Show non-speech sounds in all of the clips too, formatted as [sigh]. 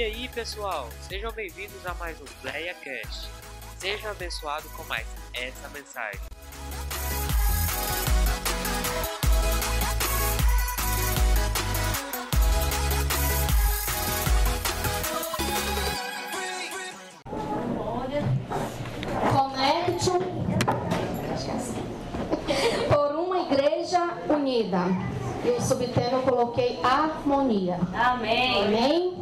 E aí, pessoal, sejam bem-vindos a mais um Bleia Cast. Seja abençoado com mais essa mensagem. Conecte por uma igreja unida. E o subtema eu coloquei harmonia. Amém. Amém?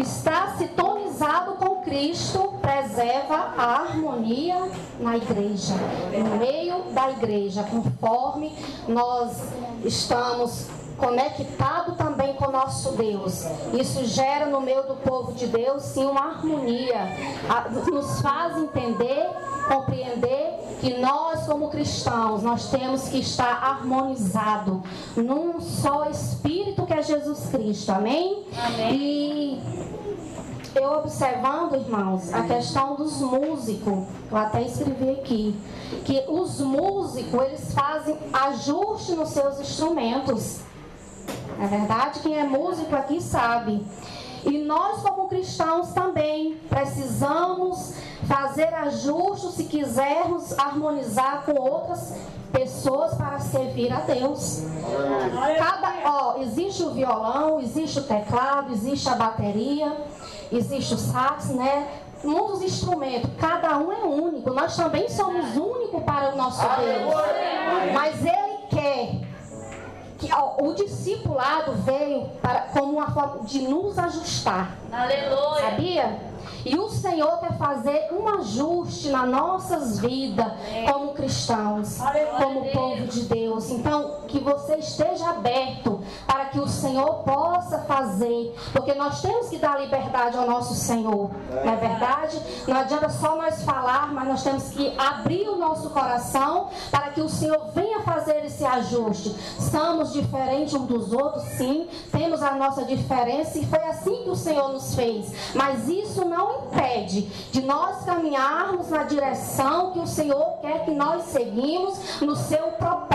Está sintonizado com Cristo, preserva a harmonia na igreja, no meio da igreja, conforme nós estamos conectados também com nosso Deus. Isso gera no meio do povo de Deus sim uma harmonia, nos faz entender, compreender que nós como cristãos nós temos que estar harmonizado num só espírito que é Jesus Cristo. Amém? Amém. E eu observando, irmãos, a questão dos músicos, eu até escrevi aqui, que os músicos, eles fazem ajuste nos seus instrumentos. É verdade? Quem é músico aqui sabe. E nós, como cristãos, também precisamos fazer ajustes se quisermos harmonizar com outras pessoas para servir a Deus. Cada, ó, existe o violão, existe o teclado, existe a bateria, existe o sax, né? Muitos instrumentos, cada um é único. Nós também somos únicos para o nosso Deus. Mas Ele quer que ó, o discipulado veio para, como uma forma de nos ajustar. Aleluia. Sabia? E o Senhor quer fazer um ajuste nas nossas vidas como cristãos, como povo de Deus. Então, que você esteja aberto para que o Senhor possa fazer, porque nós temos que dar liberdade ao nosso Senhor, não é verdade? Não adianta só nós falar, mas nós temos que abrir o nosso coração para que o Senhor venha fazer esse ajuste. Somos diferentes uns dos outros, sim, temos a nossa diferença e foi assim que o Senhor nos fez. Mas isso não impede de nós caminharmos na direção que o Senhor quer que nós seguimos no seu propósito.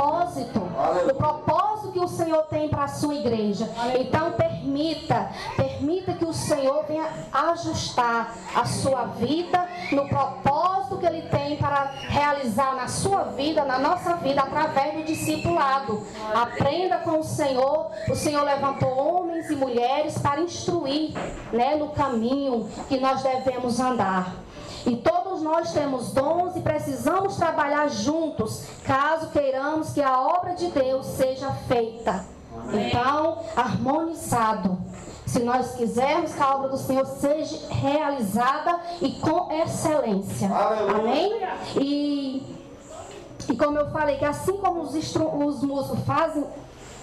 No propósito que o Senhor tem para a sua igreja. Então permita, permita que o Senhor venha ajustar a sua vida no propósito que ele tem para realizar na sua vida, na nossa vida, através do discipulado. Aprenda com o Senhor. O Senhor levantou homens e mulheres para instruir né, no caminho que nós devemos andar. E todos nós temos dons e precisamos trabalhar juntos, caso queiramos que a obra de Deus seja feita. Então, harmonizado. Se nós quisermos que a obra do Senhor seja realizada e com excelência. Amém? E, e como eu falei, que assim como os, os músicos fazem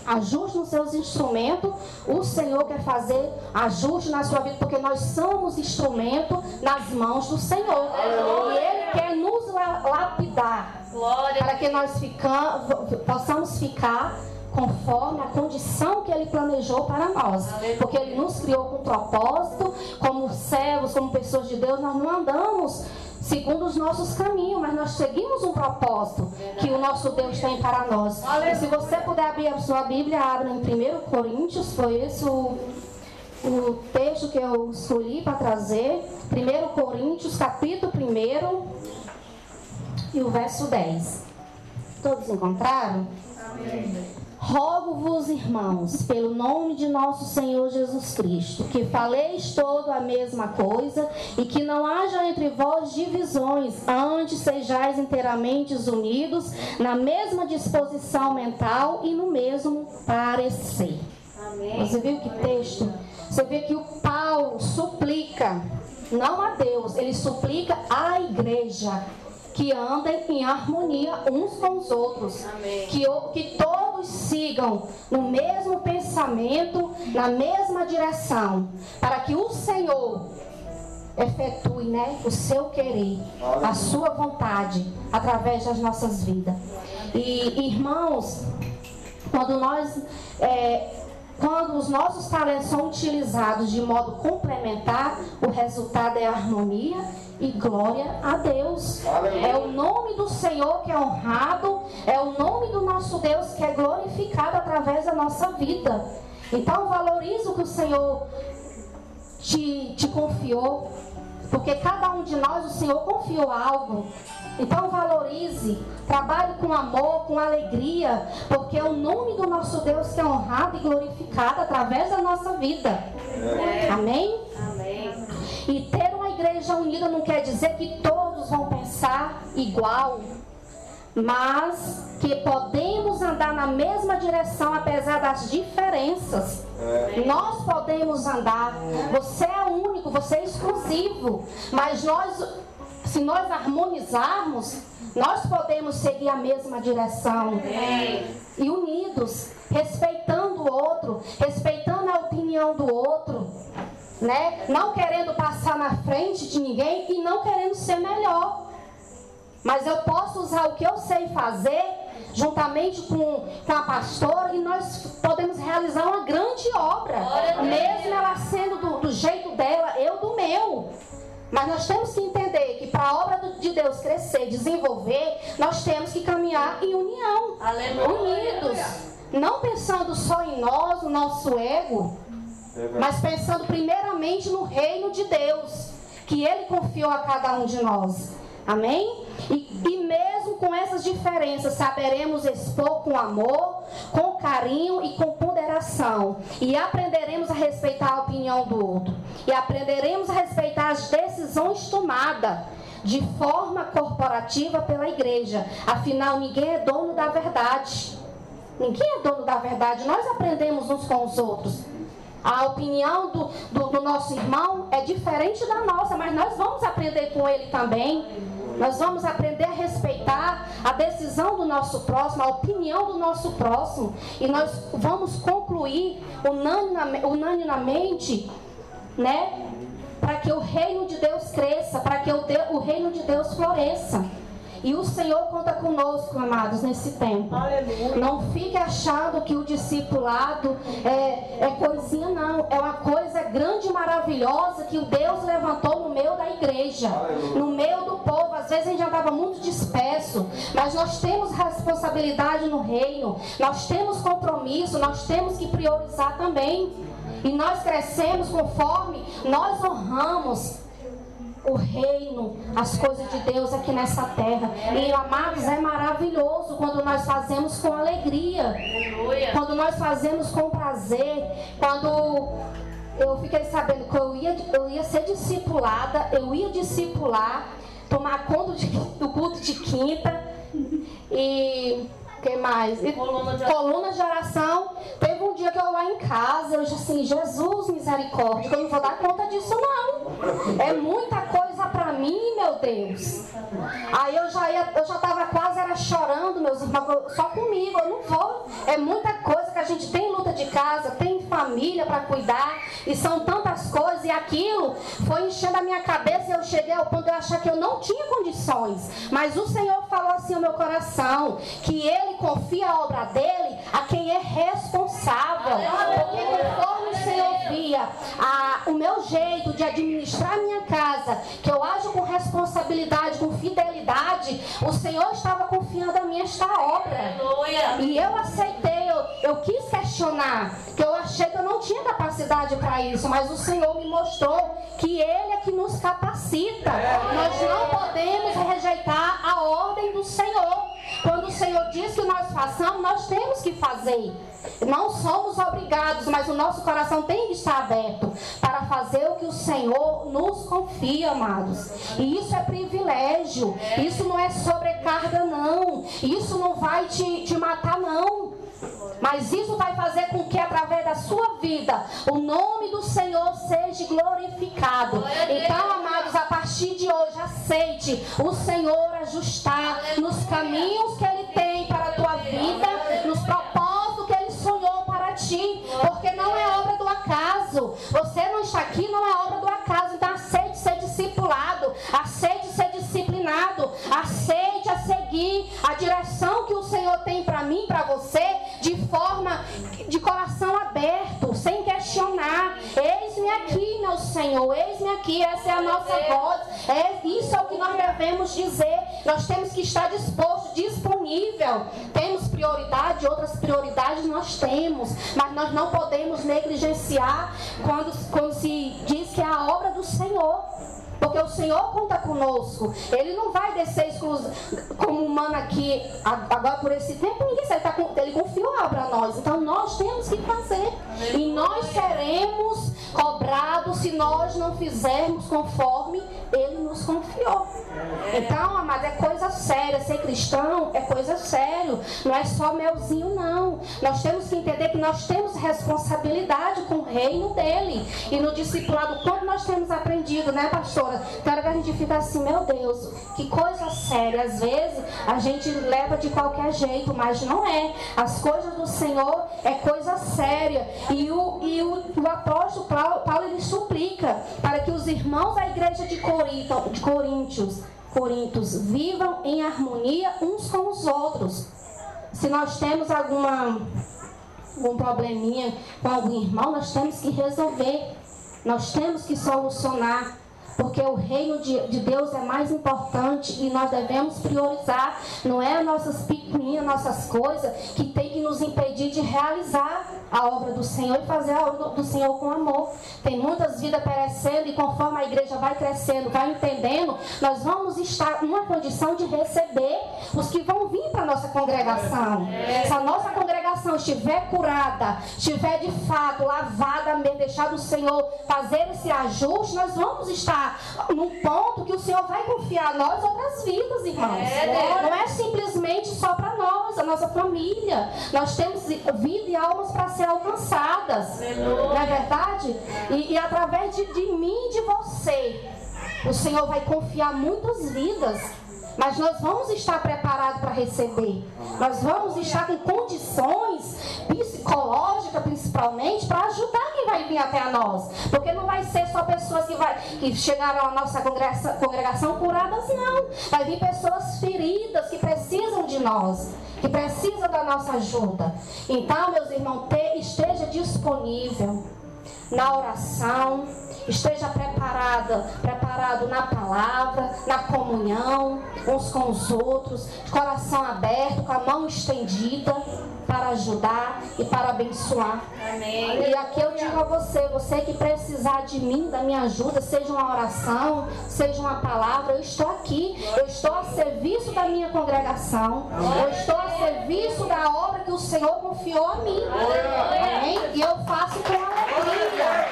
ajuste nos seus instrumentos, o Senhor quer fazer ajuste na sua vida, porque nós somos instrumento nas mãos do Senhor. E Ele quer nos la- lapidar Glória. para que nós ficam, possamos ficar conforme a condição que Ele planejou para nós. Porque Ele nos criou com propósito, como servos, como pessoas de Deus, nós não andamos segundo os nossos caminhos, mas nós seguimos um propósito que o nosso Deus tem para nós. E se você puder abrir a sua Bíblia, abra em 1 Coríntios, foi esse o, o texto que eu escolhi para trazer. 1 Coríntios, capítulo 1 e o verso 10. Todos encontraram? Rogo-vos, irmãos, pelo nome de nosso Senhor Jesus Cristo, que faleis todo a mesma coisa e que não haja entre vós divisões, antes sejais inteiramente unidos na mesma disposição mental e no mesmo parecer. Amém. Você viu que texto? Você vê que o Paulo suplica, não a Deus, ele suplica à igreja que andem em harmonia uns com os outros. Amém. Que, que todos sigam no mesmo pensamento, na mesma direção, para que o Senhor efetue né, o seu querer, a sua vontade, através das nossas vidas. E irmãos, quando nós é, quando os nossos talentos são utilizados de modo complementar, o resultado é harmonia e glória a Deus. É o nome do Senhor que é honrado, é o nome do nosso Deus que é glorificado através da nossa vida. Então valorize o que o Senhor te, te confiou. Porque cada um de nós, o Senhor confiou algo. Então valorize, trabalhe com amor, com alegria, porque é o nome do nosso Deus que é honrado e glorificado através da nossa vida. É. Amém? Amém. E ter uma igreja unida não quer dizer que todos vão pensar igual, mas que podemos andar na mesma direção apesar das diferenças. É. Nós podemos andar. Você é único, você é exclusivo, mas nós se nós harmonizarmos, nós podemos seguir a mesma direção. E unidos, respeitando o outro, respeitando a opinião do outro, né? Não querendo passar na frente de ninguém e não querendo ser melhor. Mas eu posso usar o que eu sei fazer juntamente com, com a pastora e nós podemos realizar uma grande obra. Mesmo ela sendo do, do jeito dela, eu do meu. Mas nós temos que entender que para a obra de Deus crescer, desenvolver, nós temos que caminhar em união, Aleluia. unidos. Não pensando só em nós, no nosso ego, mas pensando primeiramente no reino de Deus, que Ele confiou a cada um de nós. Amém? E, e, mesmo com essas diferenças, saberemos expor com amor, com carinho e com ponderação. E aprenderemos a respeitar a opinião do outro. E aprenderemos a respeitar as decisões tomadas de forma corporativa pela igreja. Afinal, ninguém é dono da verdade. Ninguém é dono da verdade. Nós aprendemos uns com os outros. A opinião do, do, do nosso irmão é diferente da nossa, mas nós vamos aprender com ele também. Nós vamos aprender a respeitar a decisão do nosso próximo, a opinião do nosso próximo. E nós vamos concluir unanimemente, né? Para que o reino de Deus cresça, para que o reino de Deus floresça. E o Senhor conta conosco, amados, nesse tempo. Aleluia. Não fique achando que o discipulado é, é coisinha, não. É uma coisa grande e maravilhosa que o Deus levantou no meio da igreja, Aleluia. no meio do povo. Às vezes a gente estava muito disperso, mas nós temos responsabilidade no reino, nós temos compromisso, nós temos que priorizar também. E nós crescemos conforme nós honramos o reino, as coisas de Deus aqui nessa terra. E amados, é maravilhoso quando nós fazemos com alegria, quando nós fazemos com prazer, quando eu fiquei sabendo que eu ia, eu ia ser discipulada, eu ia discipular, tomar conta de, do culto de quinta e que mais? E, coluna, de... coluna de oração. Teve um dia que eu lá em casa, eu disse assim, Jesus misericórdia, que eu não vou dar conta disso não. É muita Deus. Aí eu já ia, eu já tava quase era chorando, meus irmãos, só comigo, eu não vou. É muita coisa que a gente tem luta de casa, tem família para cuidar, e são tantas coisas, e aquilo foi enchendo a minha cabeça e eu cheguei ao ponto de achar que eu não tinha condições. Mas o Senhor falou assim ao meu coração, que Ele confia a obra dele a quem é responsável. Porque o meu jeito de administrar minha casa, que eu ajo com responsabilidade, com fidelidade, o Senhor estava confiando a mim esta obra. E eu aceitei, eu, eu quis questionar, que eu achei que eu não tinha capacidade para isso, mas o Senhor me mostrou que Ele é que nos capacita. Nós não podemos rejeitar a ordem do Senhor. Quando o Senhor diz que nós façamos, nós temos que fazer. Não somos obrigados, mas o nosso coração tem que estar aberto para fazer o que o Senhor nos confia, amados. E isso é privilégio. Isso não é sobrecarga, não. Isso não vai te, te matar, não. Mas isso vai fazer com que, através da sua vida, o nome do Senhor seja glorificado. Então, amados, a partir de hoje, aceite o Senhor ajustar nos caminhos que Ele tem para a tua vida, nos propósitos que Ele sonhou para ti. Porque não é obra do acaso. Você não está aqui, não é obra do acaso. Então, aceite ser discipulado, essa é a nossa voz. É, isso é o que nós devemos dizer. Nós temos que estar disposto, disponível. Temos prioridade, outras prioridades nós temos, mas nós não podemos negligenciar quando, quando se diz que é a obra do Senhor. Porque o Senhor conta conosco. Ele não vai descer como humano aqui agora por esse tempo. Ninguém sabe. Tá ele confiou para nós. Então nós temos que fazer. E nós seremos cobrados se nós não fizermos conforme Ele nos confiou. Então, amado, é coisa séria. Ser cristão é coisa séria. Não é só melzinho, não. Nós temos que entender que nós temos responsabilidade com o reino dele. E no discipulado, quando nós temos aprendido, né, pastora? Tem hora que a gente fica assim, meu Deus, que coisa séria. Às vezes a gente leva de qualquer jeito, mas não é. As coisas do Senhor é coisa séria. E o, e o, o apóstolo Paulo, Paulo ele suplica para que os irmãos da igreja de, Corinto, Coríntios Coríntios, vivam em harmonia uns com os outros. Se nós temos alguma, algum probleminha com algum irmão, nós temos que resolver. Nós temos que solucionar. Porque o reino de, de Deus é mais importante e nós devemos priorizar. Não é as nossas pequeninas, nossas coisas que tem que nos impedir de realizar a obra do Senhor e fazer a obra do Senhor com amor. Tem muitas vidas perecendo e conforme a igreja vai crescendo, vai entendendo, nós vamos estar numa condição de receber os que vão vir para a nossa congregação. Se a nossa congregação estiver curada, estiver de fato lavada, deixar o Senhor fazer esse ajuste, nós vamos estar num ponto que o Senhor vai confiar a nós outras vidas, irmãos. Não é simplesmente só para nós, a nossa família. Nós temos vida e almas para ser alcançadas. Não é verdade? E, e através de, de mim e de você, o Senhor vai confiar muitas vidas. Mas nós vamos estar preparados para receber. Nós vamos estar com condições psicológicas, principalmente, para ajudar quem vai vir até nós. Porque não vai ser só pessoas que, vai, que chegaram à nossa congregação, congregação curadas, não. Vai vir pessoas feridas que precisam de nós que precisam da nossa ajuda. Então, meus irmãos, esteja disponível na oração, esteja preparada, preparado na palavra, na comunhão, uns com os outros, de coração aberto, com a mão estendida para ajudar e para abençoar. Amém. E aqui eu digo a você, você que precisar de mim, da minha ajuda, seja uma oração, seja uma palavra, eu estou aqui, eu estou a serviço da minha congregação, eu estou a serviço da obra que o Senhor confiou a mim. Amém? E eu faço com alegria.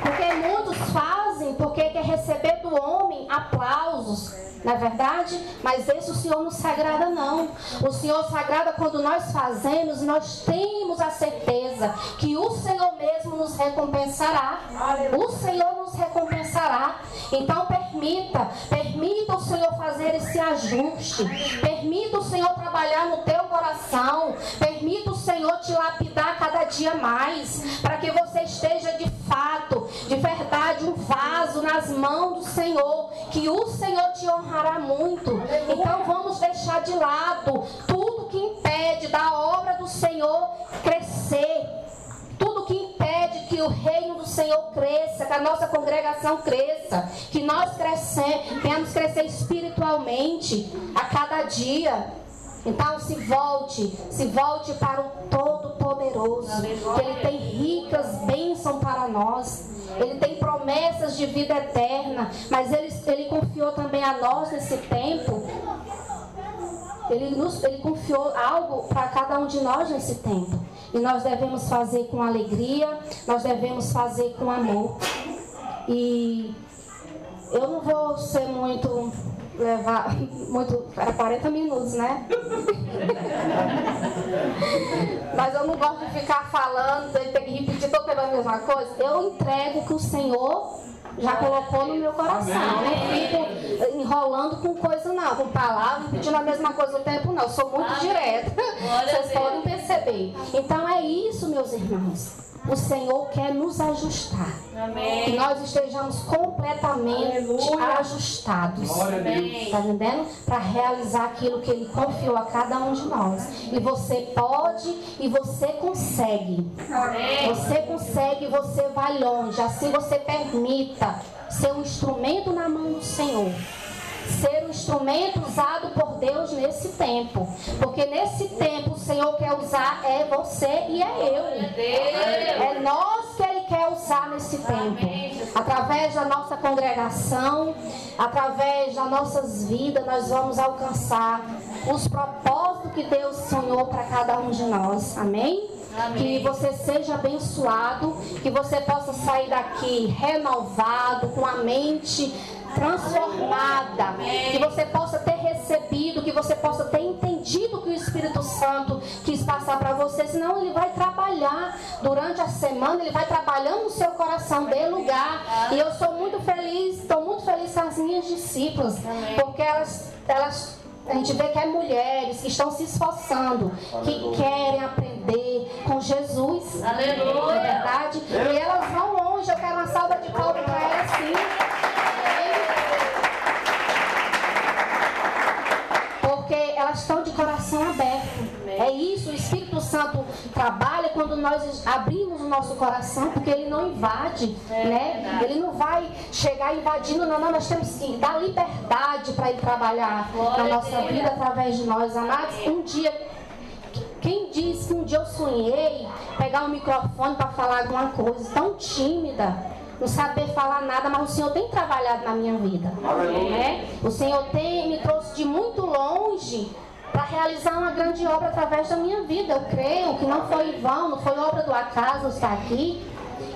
Porque muitos fazem porque quer receber do homem não é verdade? Mas esse o Senhor não se agrada, não. O Senhor se agrada quando nós fazemos, nós temos a certeza que o Senhor mesmo nos recompensará. O Senhor nos recompensará. Então permita, permita o Senhor fazer esse ajuste. Permita o Senhor trabalhar no teu coração. Permita o Senhor te lapidar cada dia mais, para que você esteja de fato, de verdade, um vaso nas mãos do Senhor, que o Senhor te honrará muito. Então vamos deixar de lado tudo que impede da obra do Senhor crescer. Tudo que impede que o do Senhor cresça, que a nossa congregação cresça, que nós venhamos crescer espiritualmente a cada dia. Então se volte, se volte para o Todo-Poderoso, que Ele tem ricas bênçãos para nós. Ele tem promessas de vida eterna, mas Ele, ele confiou também a nós nesse tempo. Ele, nos, ele confiou algo para cada um de nós nesse tempo. E nós devemos fazer com alegria, nós devemos fazer com amor. E eu não vou ser muito levar [laughs] muito. Era 40 minutos, né? [laughs] Mas eu não gosto de ficar falando, ter que repetir tempo a mesma coisa. Eu entrego que o Senhor já colocou no meu coração. Eu não fico enrolando com coisa, não, com palavras, pedindo a mesma coisa o tempo, não. Eu sou muito direta. Vocês podem perceber. Então é isso, meus irmãos o Senhor quer nos ajustar. Amém. Que nós estejamos completamente Aleluia. ajustados. Está entendendo? Para realizar aquilo que Ele confiou a cada um de nós. E você pode e você consegue. Amém. Você consegue e você vai longe. Assim você permita ser um instrumento na mão do Senhor. Ser um instrumento usado por Deus nesse tempo. Porque nesse tempo o Senhor quer usar é você e é eu. É nós que Ele quer usar nesse tempo. Através da nossa congregação, através das nossas vidas, nós vamos alcançar os propósitos que Deus sonhou para cada um de nós. Amém? Que você seja abençoado, que você possa sair daqui renovado, com a mente transformada, que você possa ter recebido, que você possa ter entendido que o Espírito Santo quis passar para você, senão ele vai trabalhar durante a semana, ele vai trabalhando no seu coração, dê lugar. E eu sou muito feliz, estou muito feliz com as minhas discípulas, porque elas, elas a gente vê que é mulheres que estão se esforçando, que querem aprender com Jesus. Aleluia. Não é verdade? E elas vão longe. Eu quero uma salva de palmas para elas sim. Porque elas estão de coração aberto. É isso, o Espírito Santo trabalha quando nós abrimos o nosso coração, porque ele não invade, né? Ele não vai chegar invadindo, não, não, nós temos que dar liberdade para ele trabalhar na nossa vida através de nós, amados. Um dia quem disse que um dia eu sonhei pegar um microfone para falar alguma coisa tão tímida, não saber falar nada, mas o Senhor tem trabalhado na minha vida. Né? O Senhor tem me trouxe de muito longe para realizar uma grande obra através da minha vida. Eu creio que não foi em vão, não foi obra do acaso estar aqui.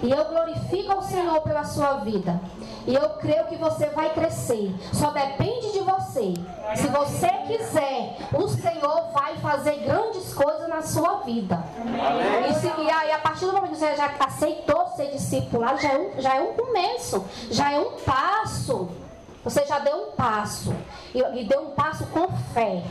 E eu glorifico ao Senhor pela sua vida. E eu creio que você vai crescer. Só depende de você. Se você quiser, o Senhor vai fazer grandes coisas na sua vida. E, se, e aí, a partir do momento que você já aceitou ser discipulado, já é um, já é um começo, já é um passo. Você já deu um passo. E, e deu um passo com fé.